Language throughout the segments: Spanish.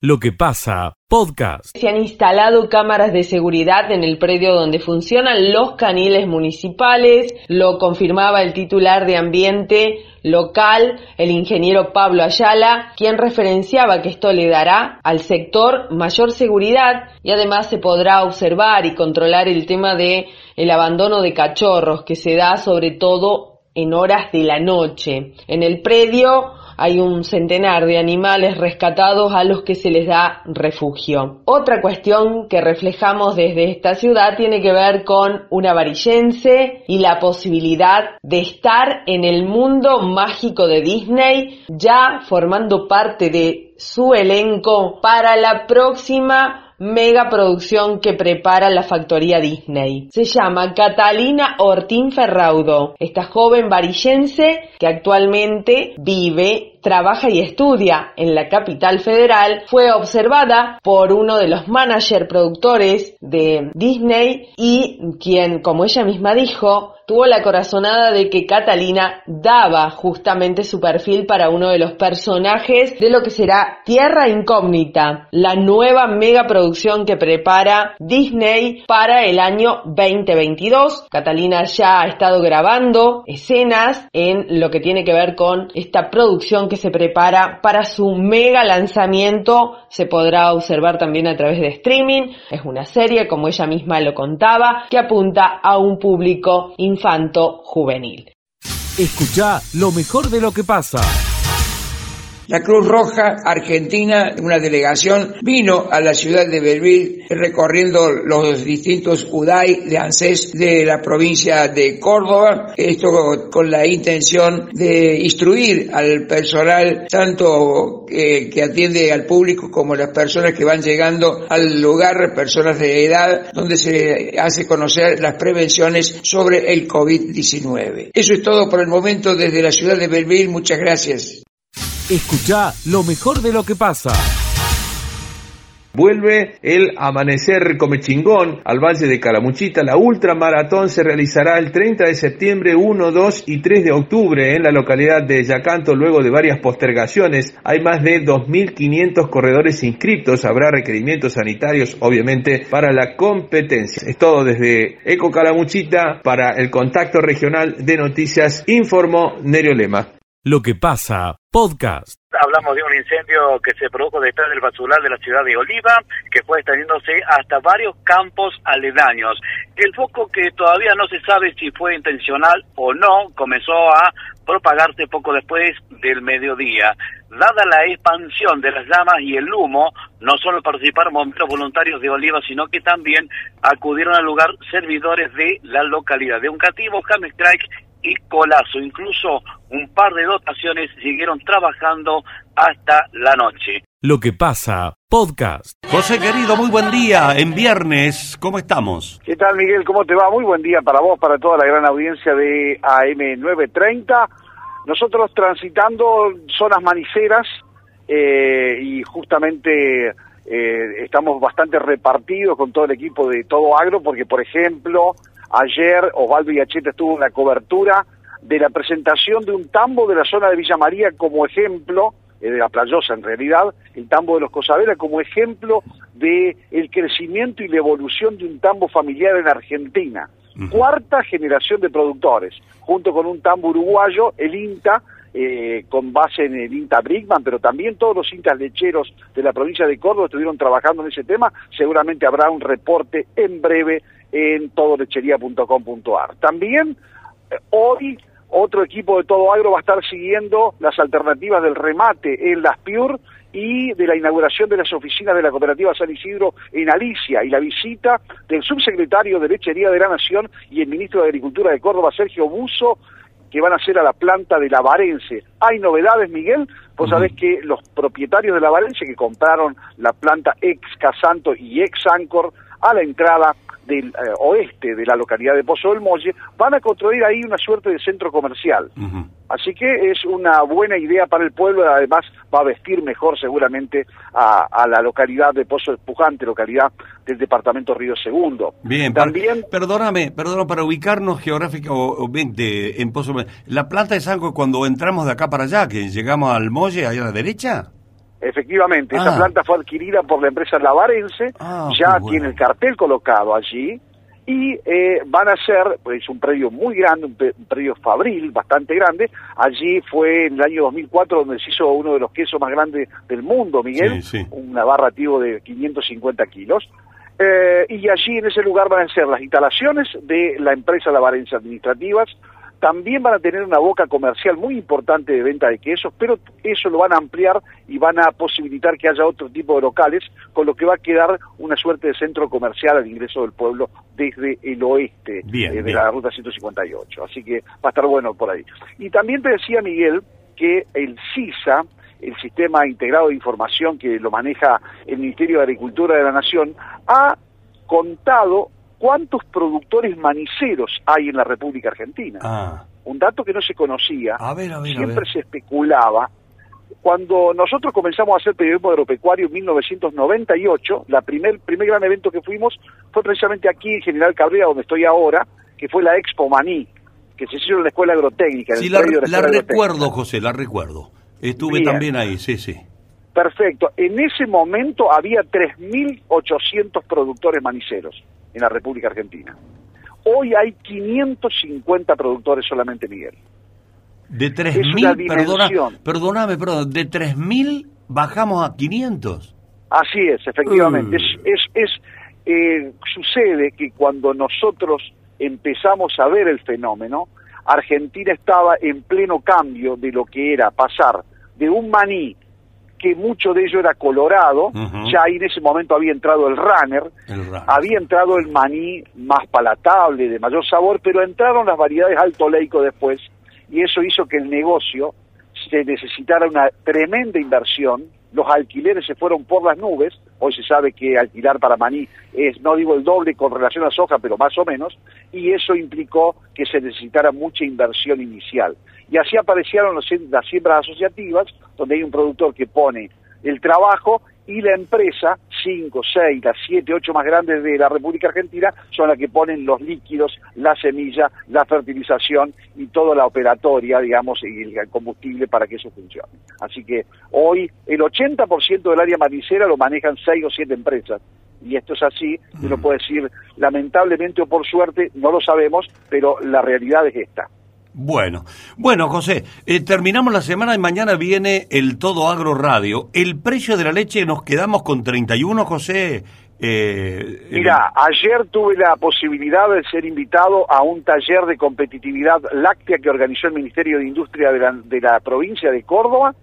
Lo que pasa, podcast. Se han instalado cámaras de seguridad en el predio donde funcionan los caniles municipales, lo confirmaba el titular de ambiente local, el ingeniero Pablo Ayala, quien referenciaba que esto le dará al sector mayor seguridad y además se podrá observar y controlar el tema de el abandono de cachorros que se da sobre todo en horas de la noche. En el predio hay un centenar de animales rescatados a los que se les da refugio. Otra cuestión que reflejamos desde esta ciudad tiene que ver con una varillense y la posibilidad de estar en el mundo mágico de Disney ya formando parte de su elenco para la próxima mega producción que prepara la factoría Disney. Se llama Catalina Ortín Ferraudo, esta joven varillense que actualmente vive trabaja y estudia en la capital federal, fue observada por uno de los manager productores de Disney y quien, como ella misma dijo, tuvo la corazonada de que Catalina daba justamente su perfil para uno de los personajes de lo que será Tierra Incógnita, la nueva mega producción que prepara Disney para el año 2022. Catalina ya ha estado grabando escenas en lo que tiene que ver con esta producción que se prepara para su mega lanzamiento. Se podrá observar también a través de streaming. Es una serie, como ella misma lo contaba, que apunta a un público infanto-juvenil. Escucha lo mejor de lo que pasa. La Cruz Roja Argentina, una delegación, vino a la ciudad de Belville recorriendo los distintos UDAI de ANSES de la provincia de Córdoba, esto con la intención de instruir al personal tanto que, que atiende al público como las personas que van llegando al lugar, personas de edad, donde se hace conocer las prevenciones sobre el COVID-19. Eso es todo por el momento desde la ciudad de Belville. Muchas gracias. Escucha lo mejor de lo que pasa. Vuelve el Amanecer Comechingón al Valle de Calamuchita. La ultramaratón se realizará el 30 de septiembre, 1, 2 y 3 de octubre en la localidad de Yacanto luego de varias postergaciones. Hay más de 2.500 corredores inscritos. Habrá requerimientos sanitarios, obviamente, para la competencia. Es todo desde Eco Calamuchita para el contacto regional de noticias, informó Nerio Lema. Lo que pasa, podcast. Hablamos de un incendio que se produjo detrás del basural de la ciudad de Oliva, que fue extendiéndose hasta varios campos aledaños. El foco que todavía no se sabe si fue intencional o no, comenzó a propagarse poco después del mediodía. Dada la expansión de las llamas y el humo, no solo participaron bomberos voluntarios de Oliva, sino que también acudieron al lugar servidores de la localidad. De un cativo, James Strike y Colazo. Incluso un par de dotaciones siguieron trabajando hasta la noche. Lo que pasa, podcast. José querido, muy buen día. En viernes, ¿cómo estamos? ¿Qué tal, Miguel? ¿Cómo te va? Muy buen día para vos, para toda la gran audiencia de AM930. Nosotros transitando zonas maniceras eh, y justamente eh, estamos bastante repartidos con todo el equipo de Todo Agro porque, por ejemplo, Ayer Osvaldo Yacheta estuvo en la cobertura de la presentación de un tambo de la zona de Villa María como ejemplo, eh, de la playosa en realidad, el tambo de los Cosaberas como ejemplo de el crecimiento y la evolución de un tambo familiar en Argentina. Cuarta generación de productores, junto con un tambo uruguayo, el INTA, eh, con base en el INTA Brickman, pero también todos los INTAs lecheros de la provincia de Córdoba estuvieron trabajando en ese tema. Seguramente habrá un reporte en breve en todolechería.com.ar. También eh, hoy otro equipo de Todo Agro va a estar siguiendo las alternativas del remate en las Pure y de la inauguración de las oficinas de la cooperativa San Isidro en Alicia y la visita del subsecretario de Lechería de la Nación y el ministro de Agricultura de Córdoba, Sergio Buzo, que van a hacer a la planta de la Varense. Hay novedades, Miguel. Vos sabés que los propietarios de la Varense que compraron la planta ex Casanto y ex Ancor a la entrada del eh, oeste de la localidad de Pozo del Molle, van a construir ahí una suerte de centro comercial. Así que es una buena idea para el pueblo, además va a vestir mejor seguramente a, la localidad de Pozo del Pujante, localidad del departamento Río Segundo. Bien, también... perdóname, perdóname, para ubicarnos geográficamente en Pozo La planta de Sanco cuando entramos de acá para allá, que llegamos al Molle, ahí a la derecha. Efectivamente, Ah. esa planta fue adquirida por la empresa Lavarense, Ah, ya bueno. tiene el cartel colocado allí y eh, van a ser, pues es un predio muy grande, un predio fabril bastante grande, allí fue en el año 2004 donde se hizo uno de los quesos más grandes del mundo, Miguel, Sí, sí. una barra tío de 550 kilos. Eh, y allí en ese lugar van a ser las instalaciones de la empresa Lavarense Administrativas, también van a tener una boca comercial muy importante de venta de quesos, pero eso lo van a ampliar y van a posibilitar que haya otro tipo de locales, con lo que va a quedar una suerte de centro comercial al ingreso del pueblo desde el oeste Bien, eh, de bien. la ruta 158. Así que va a estar bueno por ahí. Y también te decía Miguel que el CISA, el Sistema Integrado de Información que lo maneja el Ministerio de Agricultura de la Nación, ha contado cuántos productores maniceros hay en la República Argentina. Ah, Un dato que no se conocía, a ver, a ver, a siempre ver. se especulaba. Cuando nosotros comenzamos a hacer periodismo agropecuario en 1998, la primer, primer gran evento que fuimos fue precisamente aquí en General Cabrera, donde estoy ahora, que fue la Expo Maní, que se hizo en la Escuela Agrotécnica. Sí, la, recuerdo, José, la recuerdo. Estuve Bien. también ahí, sí, sí. Perfecto. En ese momento había 3.800 productores maniceros en la República Argentina. Hoy hay 550 productores solamente, Miguel. De una 3.000, perdona, perdóname, perdón, de 3.000 bajamos a 500. Así es, efectivamente. Mm. Es, es, es, eh, sucede que cuando nosotros empezamos a ver el fenómeno, Argentina estaba en pleno cambio de lo que era pasar de un maní que mucho de ello era colorado, ya ahí en ese momento había entrado el runner, El raro. había entrado el maní más palatable, de mayor sabor, pero entraron las variedades alto leico después, y eso hizo que el negocio se necesitara una tremenda inversión, los alquileres se fueron por las nubes, hoy se sabe que alquilar para maní es, no digo el doble con relación a soja, pero más o menos, y eso implicó que se necesitara mucha inversión inicial. Y así aparecieron los- las siembras asociativas, donde hay un productor que pone el trabajo y la empresa, 5, 6, las 7, 8 más grandes de la República Argentina, son las que ponen los líquidos, la semilla, la fertilización y toda la operatoria, digamos, y el combustible para que eso funcione. Así que hoy el 80% del área manicera lo manejan 6 o 7 empresas. Y esto es así, uno puede decir, lamentablemente o por suerte, no lo sabemos, pero la realidad es esta. Bueno, bueno, José, eh, terminamos la semana y mañana viene el Todo Agro Radio. El precio de la leche nos quedamos con 31, José. Eh, Mira, ayer tuve la posibilidad de ser invitado a un taller de competitividad láctea que organizó el Ministerio de Industria de la, de la provincia de Córdoba.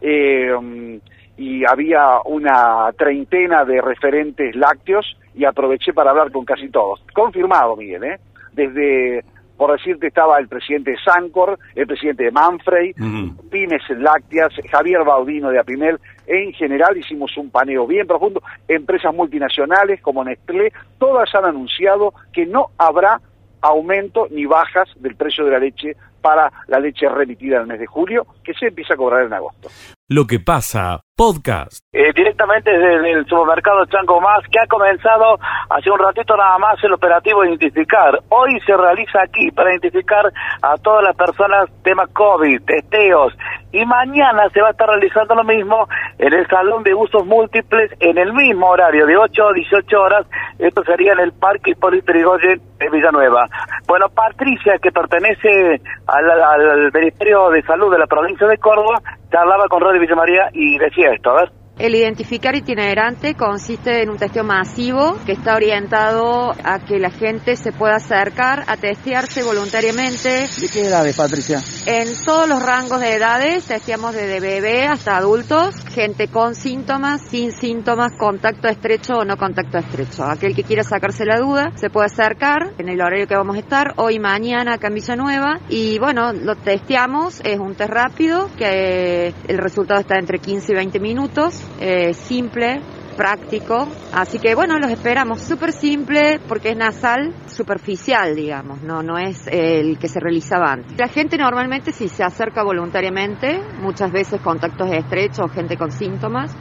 eh, y había una treintena de referentes lácteos y aproveché para hablar con casi todos. Confirmado, Miguel, ¿eh? Desde, por decirte, estaba el presidente de Sancor, el presidente de Manfrey, Ujú. Pymes Lácteas, Javier Baudino de Apimel. En general hicimos un paneo bien profundo. Empresas multinacionales como Nestlé, todas han anunciado que no habrá aumento ni bajas del precio de la leche para la leche remitida en el mes de julio, que se empieza a cobrar en agosto. Lo que pasa, podcast. Eh, directamente desde el supermercado Chanco Más, que ha comenzado hace un ratito nada más el operativo de identificar. Hoy se realiza aquí para identificar a todas las personas tema COVID, testeos, y mañana se va a estar realizando lo mismo en el Salón de Usos Múltiples en el mismo horario, de 8 a 18 horas. Esto sería en el Parque Hipólito Yrigoyen de Villanueva. Bueno, Patricia, que pertenece al, al Ministerio de Salud de la provincia de Córdoba, charlaba con Radio Villa María y decía esto, a ver. El identificar itinerante consiste en un testeo masivo que está orientado a que la gente se pueda acercar a testearse voluntariamente ¿De qué edades, Patricia? en todos los rangos de edades, testeamos desde bebé hasta adultos, gente con síntomas, sin síntomas, contacto estrecho o no contacto estrecho. Aquel que quiera sacarse la duda se puede acercar en el horario que vamos a estar, hoy mañana acá en Villanueva, y bueno, lo testeamos, es un test rápido, que el resultado está entre 15 y 20 minutos, eh, simple, práctico. Así que bueno, los esperamos. Súper simple porque es nasal, superficial, digamos, no, no es el que se realizaba antes. La gente normalmente si se acerca voluntariamente, muchas veces contactos estrechos, gente con síntomas,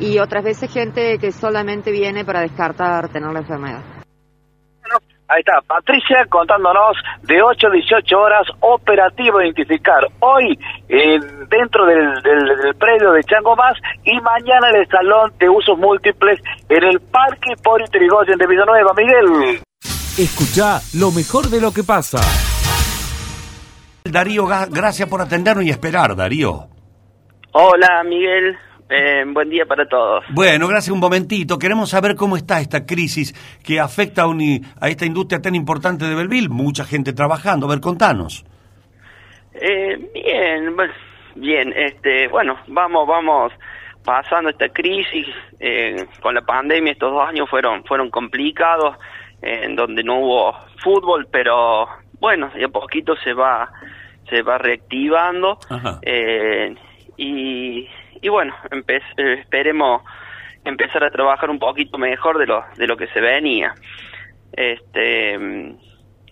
y otras veces gente que solamente viene para descartar tener la enfermedad. Ahí está, Patricia contándonos de 8 a 18 horas, operativo identificar. Hoy eh, dentro del, del, predio de Chango Más y mañana en el salón de usos múltiples en el Parque Pori Trigoyen de Villanueva. Miguel. Escucha lo mejor de lo que pasa. Darío, gracias por atendernos y esperar, Darío. Hola, Miguel. Eh, buen día para todos. Bueno, gracias un momentito. Queremos saber cómo está esta crisis que afecta a, a esta industria tan importante de Belville. Mucha gente trabajando. A ver, contanos. Eh, bien, bien. Este, bueno, vamos, vamos pasando esta crisis. Eh, con la pandemia estos dos años fueron, fueron complicados, en donde no hubo fútbol, pero bueno, de a poquito se va, se va reactivando. y y bueno, eh, esperemos empezar a trabajar un poquito mejor de lo, de lo que se venía. Este,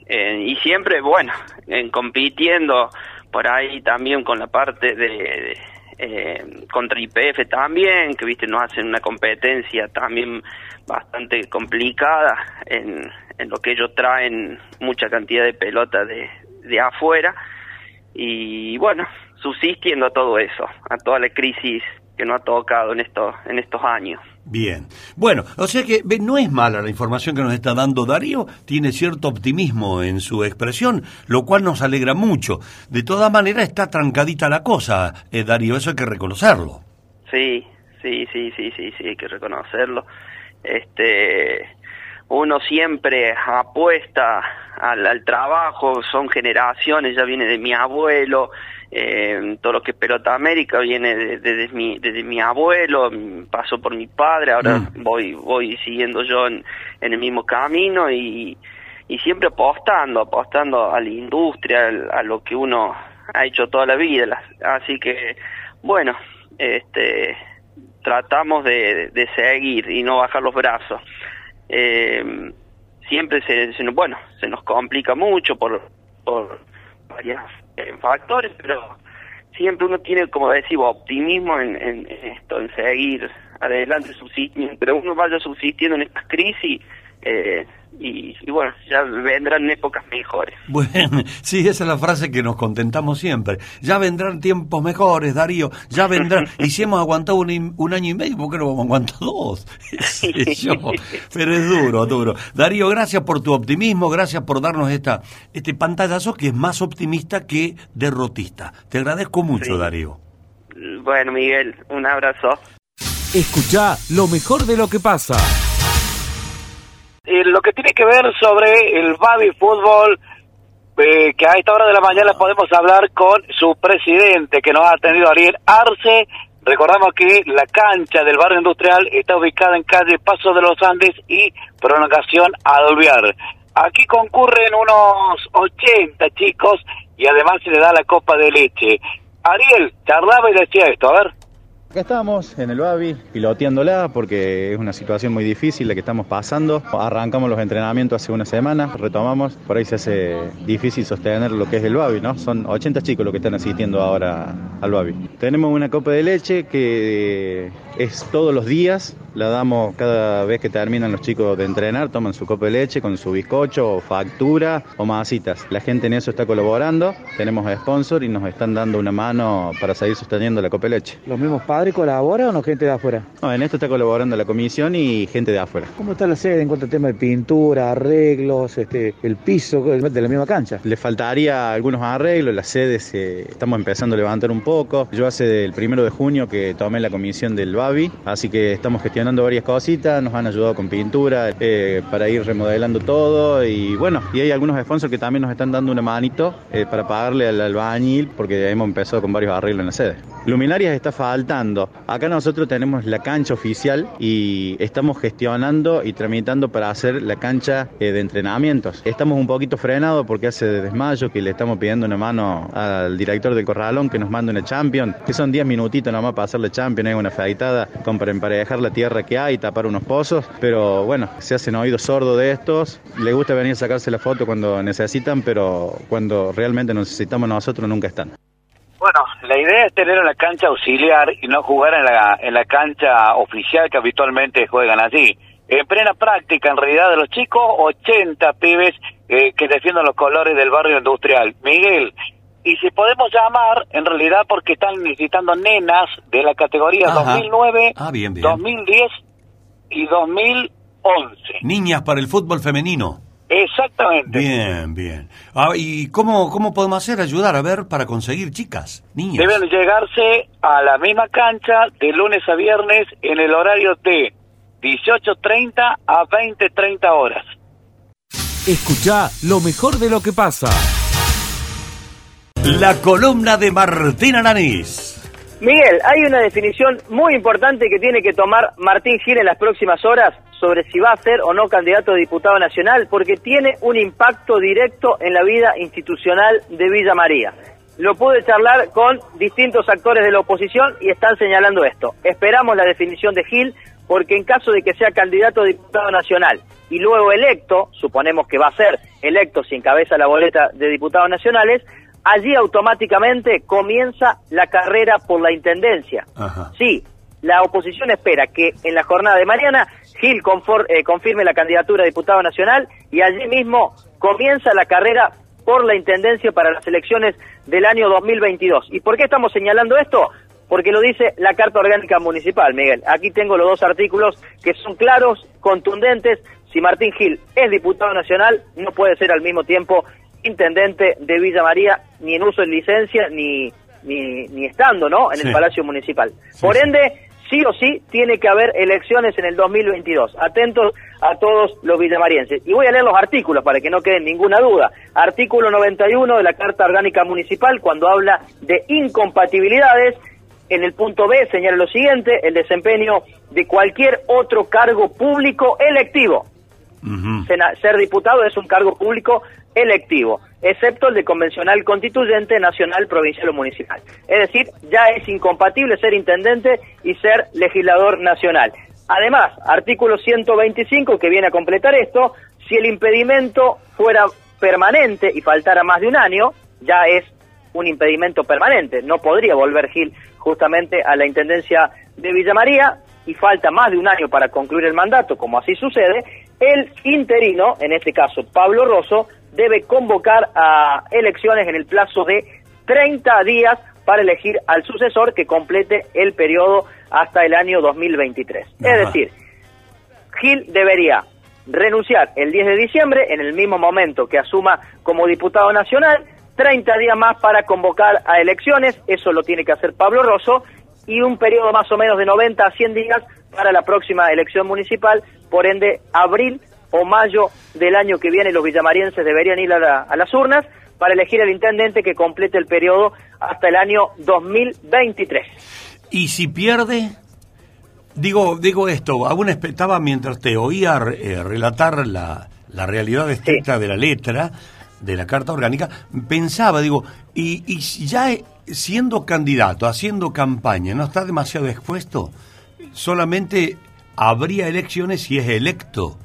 eh, y siempre, bueno, en compitiendo por ahí también con la parte de, eh, contra IPF también, que viste, nos hacen una competencia también bastante complicada en, en lo que ellos traen mucha cantidad de pelota de, de afuera. Y bueno, subsistiendo a todo eso, a toda la crisis que no ha tocado en estos, en estos años. Bien. Bueno, o sea que no es mala la información que nos está dando Darío, tiene cierto optimismo en su expresión, lo cual nos alegra mucho. De todas maneras está trancadita la cosa, eh, Darío, eso hay que reconocerlo. Sí, sí, sí, sí, sí, sí, hay que reconocerlo. Este, uno siempre apuesta al, al trabajo, son generaciones, ya viene de mi abuelo, eh, todo lo que es pelota América viene desde de, mi, desde mi abuelo, pasó por mi padre, ahora mm. voy voy siguiendo yo en, el mismo camino y, y siempre apostando, apostando a la industria, a lo que uno ha hecho toda la vida. Así que, bueno, este tratamos de, de seguir y no bajar los brazos. Eh, siempre se, se, bueno, se nos complica mucho por, por varios eh, factores, pero siempre uno tiene, como decimos, optimismo en, en, esto, en seguir adelante subsistiendo, pero uno vaya subsistiendo en estas crisis eh, y, bueno, ya vendrán épocas mejores. Bueno, sí, esa es la frase que nos contentamos siempre. Ya vendrán tiempos mejores, Darío, ya vendrán. y si hemos aguantado un, un año y medio, ¿por qué no vamos a aguantar dos? Pero es duro, duro. Darío, gracias por tu optimismo, gracias por darnos esta, este pantallazo que es más optimista que derrotista. Te agradezco mucho, Darío. Bueno, Miguel, un abrazo. Escucha lo mejor de lo que pasa. Eh, lo que tiene que ver sobre el baby fútbol, eh, que a esta hora de la mañana podemos hablar con su presidente, que nos ha atendido Ariel Arce. Recordamos que la cancha del barrio industrial está ubicada en calle Paso de los Andes y prolongación Adolviar. Aquí concurren unos 80 chicos y además se le da la copa de leche. Ariel charlaba y decía esto, a ver. Acá estamos en el Babi, piloteándola porque es una situación muy difícil la que estamos pasando. Arrancamos los entrenamientos hace una semana, retomamos, por ahí se hace difícil sostener lo que es el Babi, ¿no? Son 80 chicos los que están asistiendo ahora al Babi. Tenemos una copa de leche que es todos los días, la damos cada vez que terminan los chicos de entrenar, toman su copa de leche con su bizcocho o factura o masitas. La gente en eso está colaborando, tenemos sponsor y nos están dando una mano para seguir sosteniendo la copa de leche. Los mismos padres colaboran o gente de afuera? No, en esto está colaborando la comisión y gente de afuera. ¿Cómo está la sede en cuanto al tema de pintura, arreglos, este, el piso de la misma cancha? Le faltaría algunos arreglos, la sede se, estamos empezando a levantar un poco. Yo hace el primero de junio que tomé la comisión del Babi, así que estamos gestionando varias cositas, nos han ayudado con pintura eh, para ir remodelando todo y bueno, y hay algunos sponsors que también nos están dando una manito eh, para pagarle al albañil porque hemos empezado con varios arreglos en la sede. Luminarias está faltando. Acá nosotros tenemos la cancha oficial y estamos gestionando y tramitando para hacer la cancha eh, de entrenamientos. Estamos un poquito frenados porque hace desmayo que le estamos pidiendo una mano al director del corralón que nos mande una champion, que son 10 minutitos nomás para hacerle champion, hay una afeitada con para emparejar la tierra que hay, tapar unos pozos, pero bueno, se hacen oídos sordos de estos, le gusta venir a sacarse la foto cuando necesitan, pero cuando realmente necesitamos nosotros nunca están. Bueno, la idea es tener una cancha auxiliar y no jugar en la, en la cancha oficial que habitualmente juegan allí. en plena práctica en realidad de los chicos, 80 pibes eh, que defienden los colores del barrio industrial. Miguel, y si podemos llamar, en realidad porque están necesitando nenas de la categoría Ajá. 2009, Ah, bien, bien. 2010 y 2011. Niñas para el fútbol femenino. Exactamente. Bien, bien. Ah, ¿Y cómo, cómo podemos hacer, ayudar, a ver, para conseguir chicas, niñas? Deben llegarse a la misma cancha de lunes a viernes en el horario de 18.30 a 20.30 horas. Escucha lo mejor de lo que pasa. La columna de Martín Alanís. Miguel, hay una definición muy importante que tiene que tomar Martín Gil en las próximas horas sobre si va a ser o no candidato a diputado nacional, porque tiene un impacto directo en la vida institucional de Villa María. Lo pude charlar con distintos actores de la oposición y están señalando esto. Esperamos la definición de Gil, porque en caso de que sea candidato a diputado nacional y luego electo, suponemos que va a ser electo si encabeza la boleta de diputados nacionales, allí automáticamente comienza la carrera por la intendencia. Sí, la oposición espera que en la jornada de mañana Gil eh, confirme la candidatura a diputado nacional y allí mismo comienza la carrera por la intendencia para las elecciones del año 2022. ¿Y por qué estamos señalando esto? Porque lo dice la Carta Orgánica Municipal, Miguel. Aquí tengo los dos artículos que son claros, contundentes. Si Martín Gil es diputado nacional, no puede ser al mismo tiempo intendente de Villa María, ni en uso de licencia, ni, ni, ni estando ¿no? en Sí. el Palacio Municipal. Por ende, sí o sí, tiene que haber elecciones en el 2022. Atentos a todos los villamarienses. Y voy a leer los artículos para que no quede ninguna duda. Artículo 91 de la Carta Orgánica Municipal, cuando habla de incompatibilidades, en el punto B señala lo siguiente, el desempeño de cualquier otro cargo público electivo. Ser diputado es un cargo público electivo, excepto el de convencional constituyente nacional, provincial o municipal. Es decir, ya es incompatible ser intendente y ser legislador nacional. Además, artículo 125 que viene a completar esto, si el impedimento fuera permanente y faltara más de un año, ya es un impedimento permanente. No podría volver Gil justamente a la intendencia de Villa María y falta más de un año para concluir el mandato, como así sucede, el interino, en este caso Pablo Rosso, debe convocar a elecciones en el plazo de 30 días para elegir al sucesor que complete el periodo hasta el año 2023. Es decir, Gil debería renunciar el 10 de diciembre, en el mismo momento que asuma como diputado nacional, 30 días más para convocar a elecciones, eso lo tiene que hacer Pablo Rosso, y un periodo más o menos de 90 a 100 días para la próxima elección municipal, por ende, abril o mayo del año que viene los villamarienses deberían ir a, la- a las urnas para elegir al intendente que complete el periodo hasta el año 2023. Y si pierde, digo, digo esto, aún estaba mientras te oía eh, relatar la, la realidad estricta de la letra de la Carta Orgánica, pensaba, digo, y, y ya eh, siendo candidato, haciendo campaña, ¿no está demasiado expuesto? Solamente habría elecciones si es electo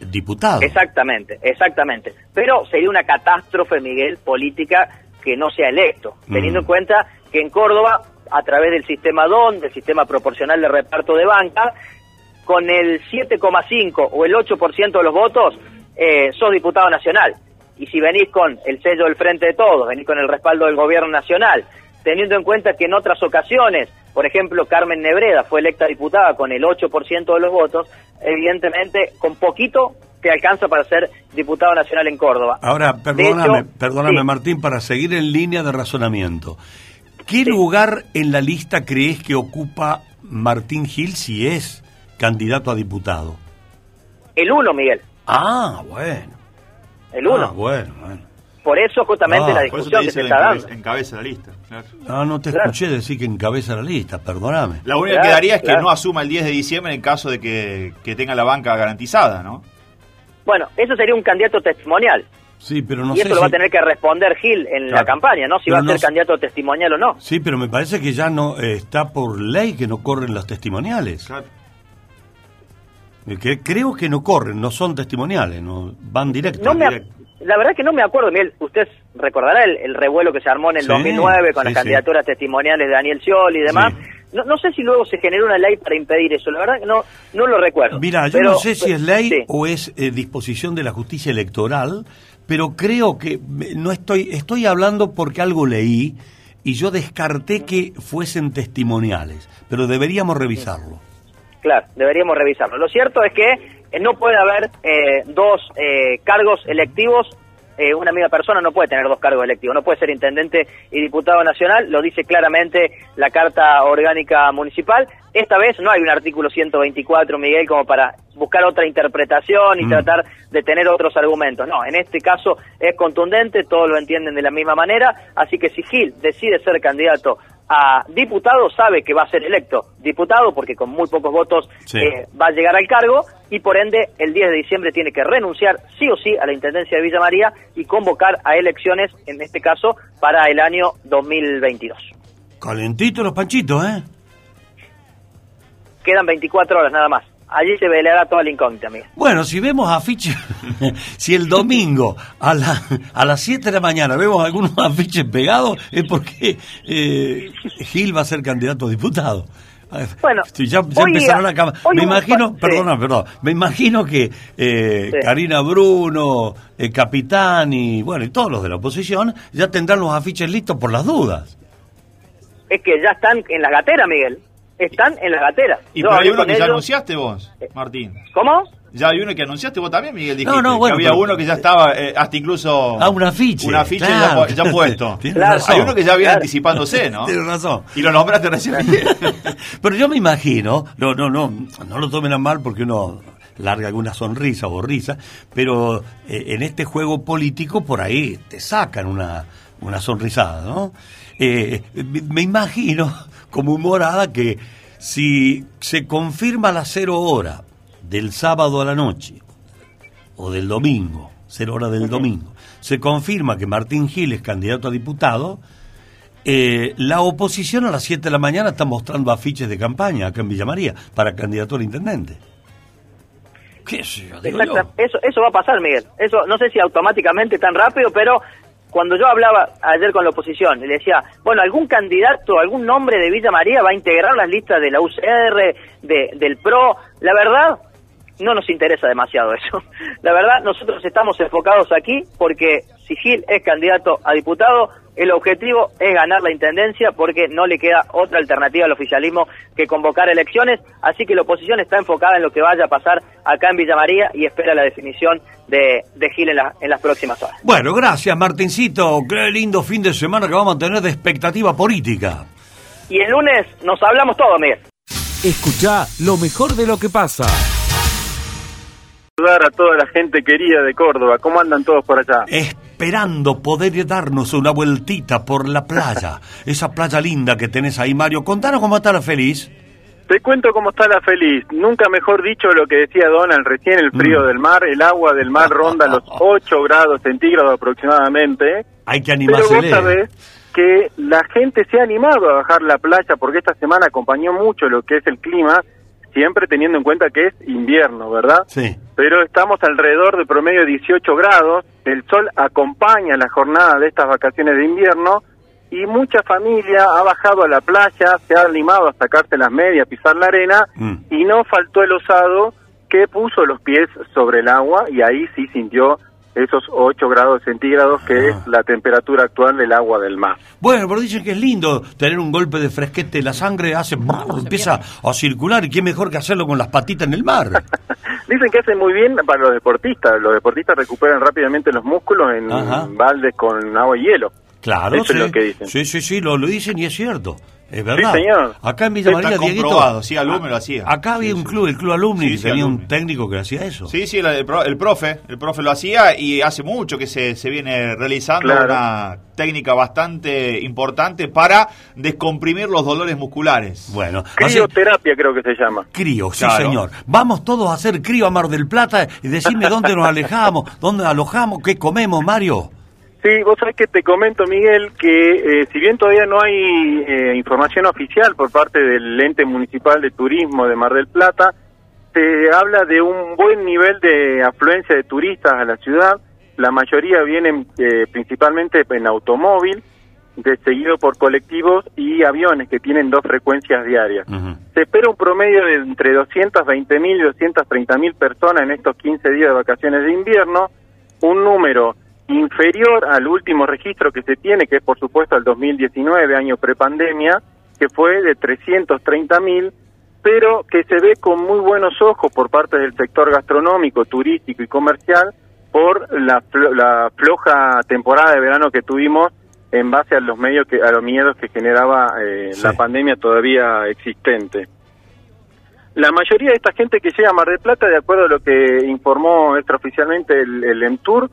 diputado. Exactamente, exactamente. Pero sería una catástrofe, Miguel, política que no sea electo, teniendo en cuenta que en Córdoba, a través del sistema DON, del sistema proporcional de reparto de banca, con el 7,5 o el 8% de los votos, eh, sos diputado nacional. Y si venís con el sello del Frente de Todos, venís con el respaldo del Gobierno Nacional, teniendo en cuenta que en otras ocasiones, por ejemplo, Carmen Nebreda fue electa diputada con el 8% de los votos, evidentemente, con poquito te alcanza para ser diputado nacional en Córdoba. Ahora, perdóname, hecho, perdóname sí. Martín, para seguir en línea de razonamiento. ¿Qué lugar en la lista crees que ocupa Martín Gil si es candidato a diputado? El uno, Miguel, Ah, bueno. el uno. Ah, bueno, bueno. Por eso justamente Ah, la discusión que se está dando. Encabeza la lista. Claro. Ah, no te escuché decir que encabeza la lista, perdóname. La única que quedaría es que no asuma el 10 de diciembre en caso de que, que tenga la banca garantizada, ¿no? Bueno, eso sería un candidato testimonial. Sí, pero no y eso sé lo va a tener que responder Gil en la Claro. campaña, ¿no? Si Pero va a ser no candidato testimonial o no. Sí, pero me parece que ya no eh, está por ley que no corren los testimoniales. Eh, Que creo que no corren, no son testimoniales, no van. No me ac- la verdad que no me acuerdo, Miguel, usted recordará el, el revuelo que se armó en el Sí, 2009 con sí, las sí. candidaturas testimoniales de Daniel Scioli y demás. No, no sé si luego se generó una ley para impedir eso, la verdad que no, no lo recuerdo. Mira, yo Pero- no sé si es ley o es eh, disposición de la justicia electoral, pero creo que me- no estoy, estoy hablando porque algo leí y yo descarté que fuesen testimoniales, pero deberíamos revisarlo. Claro, deberíamos revisarlo. Lo cierto es que eh, no puede haber eh, dos eh, cargos electivos. eh, una misma persona no puede tener dos cargos electivos. No puede ser intendente y diputado nacional. Lo dice claramente la Carta Orgánica Municipal. Esta vez no hay un artículo 124, Miguel, como para buscar otra interpretación y Mm. tratar de tener otros argumentos. No, en este caso es contundente, todos lo entienden de la misma manera. Así que si Gil decide ser candidato a diputado, sabe que va a ser electo diputado porque con muy pocos votos Sí. eh, va a llegar al cargo y por ende el 10 de diciembre tiene que renunciar sí o sí a la Intendencia de Villa María y convocar a elecciones, en este caso, para el año 2022. Calentito los panchitos, ¿eh? Quedan 24 horas nada más. Allí se velará toda la incógnita, Miguel. Bueno, si vemos afiches, si el domingo a, la, a las 7 de la mañana vemos algunos afiches pegados, es porque eh, Gil va a ser candidato a diputado. Bueno, Sí, ya, ya hoy- empezaron la cámara. hoy Me imagino, sí. perdona, perdón, me imagino que eh, Sí. Karina Bruno, el Capitán y bueno, y todos los de la oposición ya tendrán los afiches listos por las dudas. Es que ya están en la gatera, Miguel. Están en la gatera. Y pero hay uno que ya anunciaste vos, Martín. ¿Cómo? Ya hay uno que anunciaste vos también, Miguel. Dijiste no, bueno, que había pero- uno que ya estaba, eh, hasta incluso. Ah, un afiche, Un afiche claro. ya, ya puesto. Claro. Hay uno que ya viene Claro. anticipándose, ¿no? Tienes razón. Y lo nombraste recién. Pero yo me imagino, no, no, no, no lo tomen a mal porque uno larga alguna sonrisa o risa, pero eh, en este juego político por ahí te sacan una, una sonrisada, ¿no? Eh, me- me imagino como humorada que si se confirma a las cero hora del sábado a la noche o del domingo, cero hora del domingo, se confirma que Martín Gil es candidato a diputado, eh, la oposición a las 7 de la mañana está mostrando afiches de campaña acá en Villa María para candidatura a intendente. ¿Qué sé yo? Digo yo. Exacto. Eso, eso va a pasar, Miguel. Eso no sé si automáticamente tan rápido, pero cuando yo hablaba ayer con la oposición, le decía, bueno, algún candidato, algún nombre de Villa María va a integrar las listas de la UCR, de, del PRO. La verdad, no nos interesa demasiado eso. La verdad, nosotros estamos enfocados aquí porque si Gil es candidato a diputado, el objetivo es ganar la intendencia porque no le queda otra alternativa al oficialismo que convocar elecciones. Así que la oposición está enfocada en lo que vaya a pasar acá en Villa María y espera la definición de, de Gil en, la- en las próximas horas. Bueno, gracias Martincito. Qué lindo fin de semana que vamos a tener de expectativa política. Y el lunes nos hablamos todo, Miguel. Escucha lo mejor de lo que pasa. Saludar a toda la gente querida de Córdoba. ¿Cómo andan todos por allá? Esperando poder darnos una vueltita por la playa. Esa playa linda que tenés ahí, Mario. Contanos cómo está la feliz. Te cuento cómo está la feliz. Nunca mejor dicho lo que decía Donald recién, el frío Mm. del mar, el agua del mar ronda los 8 grados centígrados aproximadamente. Hay que Pero animarse. vos sabés que la gente se ha animado a bajar la playa porque esta semana acompañó mucho lo que es el clima, siempre teniendo en cuenta que es invierno, ¿verdad? Sí. Pero estamos alrededor de promedio de 18 grados, el sol acompaña la jornada de estas vacaciones de invierno y mucha familia ha bajado a la playa, se ha animado a sacarse las medias, pisar la arena Mm. y no faltó el osado que puso los pies sobre el agua y ahí sí sintió esos 8 grados centígrados que es la temperatura actual del agua del mar. Bueno, pero dicen que es lindo tener un golpe de fresquete. La sangre hace. empieza a circular. ¿Y qué mejor que hacerlo con las patitas en el mar? Dicen que hace muy bien para los deportistas. Los deportistas recuperan rápidamente los músculos en Ajá. baldes con agua y hielo. Claro, Eso sí. es lo que dicen. Sí, sí, sí, lo, lo dicen y es cierto. Es verdad. señor. Acá en Villa Está María, Dieguito. comprobado, sí, Alumni lo hacía. Acá había un club, el Club Alumni, Sí, que sí, tenía Alumni. un técnico que hacía eso. Sí, sí, el, el pro- el profe, el profe lo hacía y hace mucho que se, se viene realizando Claro. una técnica bastante importante para descomprimir los dolores musculares. Bueno, Crioterapia creo que se llama. Crío, sí Claro. señor. Vamos todos a hacer crío a Mar del Plata y decirme dónde nos alejamos, dónde alojamos, qué comemos, Mario. Sí, vos sabés que te comento, Miguel, que eh, si bien todavía no hay eh, información oficial por parte del ente municipal de turismo de Mar del Plata, se habla de un buen nivel de afluencia de turistas a la ciudad. La mayoría vienen eh, principalmente en automóvil de seguido por colectivos y aviones que tienen dos frecuencias diarias. Se espera un promedio de entre 220 mil y 230 mil personas en estos 15 días de vacaciones de invierno, un número inferior al último registro que se tiene, que es por supuesto el 2019, año prepandemia, que fue de 330 mil, pero que se ve con muy buenos ojos por parte del sector gastronómico, turístico y comercial por la, la floja temporada de verano que tuvimos en base a los medios que a los miedos que generaba eh, la pandemia todavía existente. La mayoría de esta gente que llega a Mar del Plata, de acuerdo a lo que informó extraoficialmente el, el ENTUR,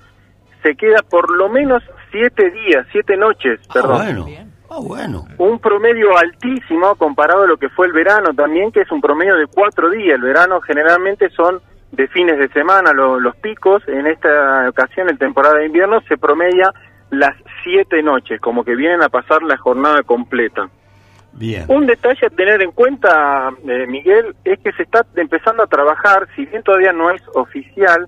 se queda por lo menos siete días, siete noches, Ah, perdón. bueno. Ah, bueno. Un promedio altísimo comparado a lo que fue el verano también, que es un promedio de cuatro días. El verano generalmente son de fines de semana lo- los picos. En esta ocasión, en temporada de invierno, se promedia las siete noches, como que vienen a pasar la jornada completa. Bien. Un detalle a tener en cuenta, eh, Miguel, es que se está empezando a trabajar, si bien todavía no es oficial,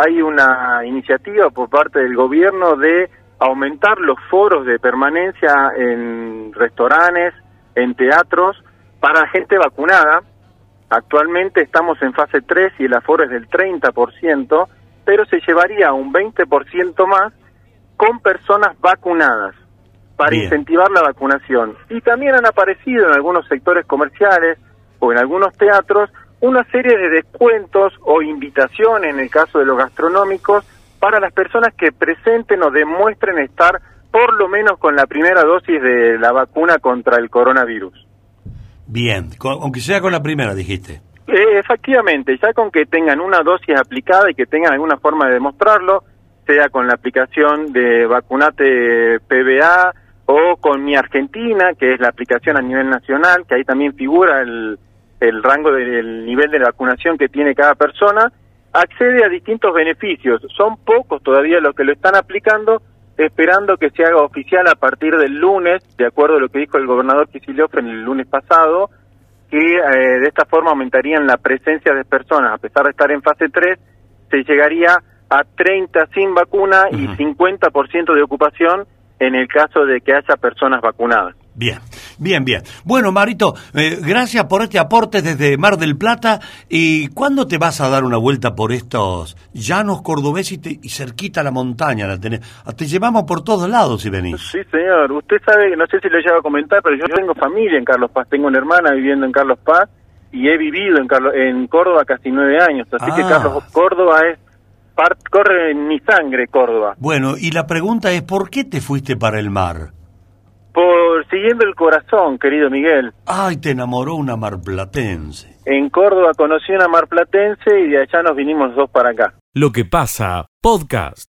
hay una iniciativa por parte del gobierno de aumentar los foros de permanencia en restaurantes, en teatros, para gente vacunada. Actualmente estamos en fase 3 y el aforo es del 30%, pero se llevaría un 20% más con personas vacunadas para Bien. incentivar la vacunación. Y también han aparecido en algunos sectores comerciales o en algunos teatros una serie de descuentos o invitaciones, en el caso de los gastronómicos, para las personas que presenten o demuestren estar por lo menos con la primera dosis de la vacuna contra el coronavirus. Bien. Aunque sea con la primera, dijiste. Eh, efectivamente, ya con que tengan una dosis aplicada y que tengan alguna forma de demostrarlo, sea con la aplicación de Vacunate PBA o con Mi Argentina, que es la aplicación a nivel nacional, que ahí también figura el, el rango del nivel de vacunación que tiene cada persona, accede a distintos beneficios. Son pocos todavía los que lo están aplicando, esperando que se haga oficial a partir del lunes, de acuerdo a lo que dijo el gobernador Kicillof en el lunes pasado, que eh, de esta forma aumentarían la presencia de personas, a pesar de estar en fase 3, se llegaría a 30 sin vacuna y 50% de ocupación en el caso de que haya personas vacunadas. Bien, bien, bien. Bueno, Marito, eh, gracias por este aporte desde Mar del Plata. ¿Y cuándo te vas a dar una vuelta por estos llanos cordobeses y, te- y cerquita la montaña? La tenés? Ah, Te llevamos por todos lados si venís. Sí, señor. Usted sabe, no sé si lo llevo a comentar, pero yo tengo familia en Carlos Paz. Tengo una hermana viviendo en Carlos Paz y he vivido en, Carlos, en Córdoba casi nueve años. Así que Ah. Carlos Córdoba es, par- corre en mi sangre Córdoba. Bueno, y la pregunta es, ¿por qué te fuiste para el mar? Por siguiendo el corazón, querido Miguel. Ay, te enamoró una marplatense. En Córdoba conocí una marplatense y de allá nos vinimos dos para acá. Lo que pasa, podcast.